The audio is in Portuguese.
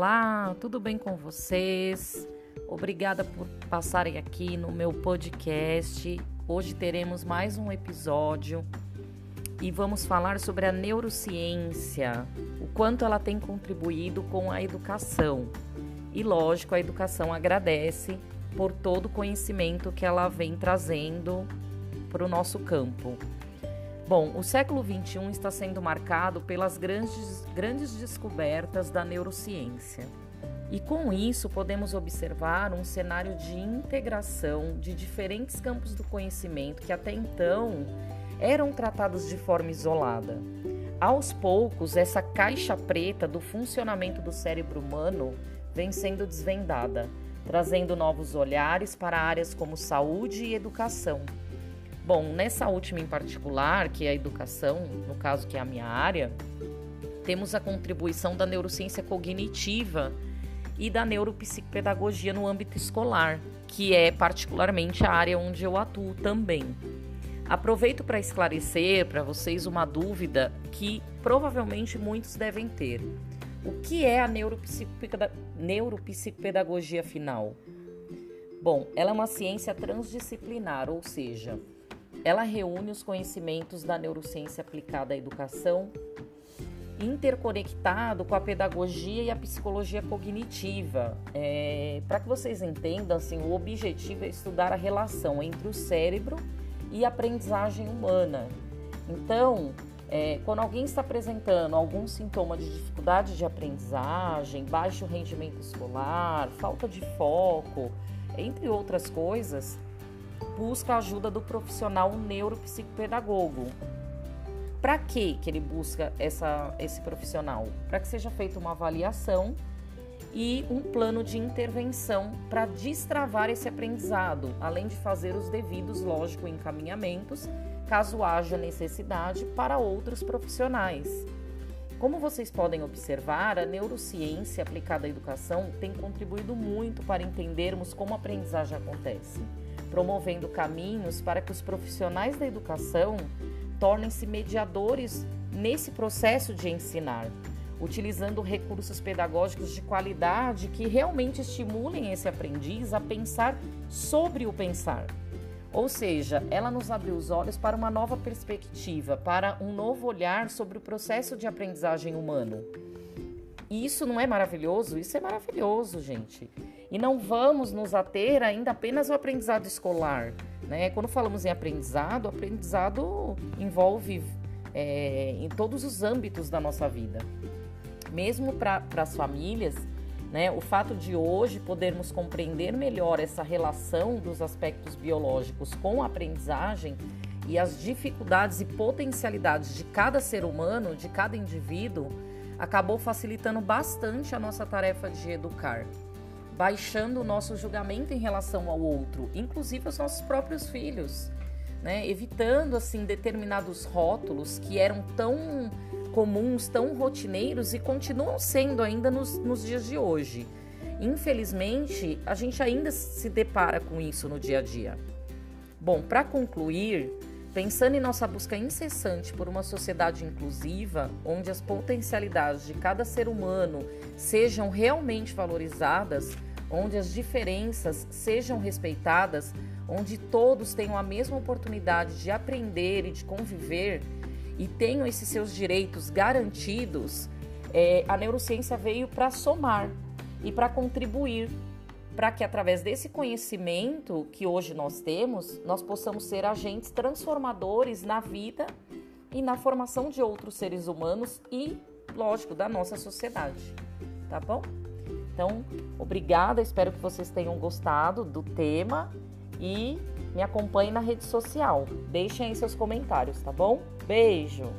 Olá, tudo bem com vocês? Obrigada por passarem aqui no meu podcast. Hoje teremos mais um episódio e vamos falar sobre a neurociência, o quanto ela tem contribuído com a educação. E lógico, a educação agradece por todo o conhecimento que ela vem trazendo para o nosso campo. Bom, o século XXI está sendo marcado pelas grandes, grandes descobertas da neurociência. E com isso podemos observar um cenário de integração de diferentes campos do conhecimento que até então eram tratados de forma isolada. Aos poucos, essa caixa preta do funcionamento do cérebro humano vem sendo desvendada, trazendo novos olhares para áreas como saúde e educação Bom, nessa última em particular, que é a educação, no caso que é a minha área, temos a contribuição da neurociência cognitiva e da neuropsicopedagogia no âmbito escolar, que é particularmente a área onde eu atuo também. Aproveito para esclarecer para vocês uma dúvida que provavelmente muitos devem ter. O que é a neuropsicopedagogia final? Bom, ela é uma ciência transdisciplinar, ou seja, ela reúne os conhecimentos da neurociência aplicada à educação, interconectado com a pedagogia e a psicologia cognitiva. É, Para que vocês entendam, assim, o objetivo é estudar a relação entre o cérebro e a aprendizagem humana. Então, é, quando alguém está apresentando algum sintoma de dificuldade de aprendizagem, baixo rendimento escolar, falta de foco, entre outras coisas, busca a ajuda do profissional neuropsicopedagogo. Para que ele busca essa, esse profissional? Para que seja feita uma avaliação e um plano de intervenção para destravar esse aprendizado, além de fazer os devidos, lógico, encaminhamentos, caso haja necessidade, para outros profissionais. Como vocês podem observar, a neurociência aplicada à educação tem contribuído muito para entendermos como a aprendizagem acontece promovendo caminhos para que os profissionais da educação tornem-se mediadores nesse processo de ensinar, utilizando recursos pedagógicos de qualidade que realmente estimulem esse aprendiz a pensar sobre o pensar. Ou seja, ela nos abriu os olhos para uma nova perspectiva, para um novo olhar sobre o processo de aprendizagem humano. E isso não é maravilhoso? Isso é maravilhoso, gente. E não vamos nos ater ainda apenas ao aprendizado escolar. Né? Quando falamos em aprendizado, aprendizado envolve é, em todos os âmbitos da nossa vida. Mesmo para as famílias, né, o fato de hoje podermos compreender melhor essa relação dos aspectos biológicos com a aprendizagem e as dificuldades e potencialidades de cada ser humano, de cada indivíduo, acabou facilitando bastante a nossa tarefa de educar, baixando o nosso julgamento em relação ao outro, inclusive os nossos próprios filhos, né? evitando assim determinados rótulos que eram tão comuns, tão rotineiros e continuam sendo ainda nos, nos dias de hoje. Infelizmente, a gente ainda se depara com isso no dia a dia. Bom, para concluir, Pensando em nossa busca incessante por uma sociedade inclusiva, onde as potencialidades de cada ser humano sejam realmente valorizadas, onde as diferenças sejam respeitadas, onde todos tenham a mesma oportunidade de aprender e de conviver e tenham esses seus direitos garantidos, é, a neurociência veio para somar e para contribuir para que através desse conhecimento que hoje nós temos, nós possamos ser agentes transformadores na vida e na formação de outros seres humanos e, lógico, da nossa sociedade. Tá bom? Então, obrigada, espero que vocês tenham gostado do tema e me acompanhem na rede social. Deixem aí seus comentários, tá bom? Beijo!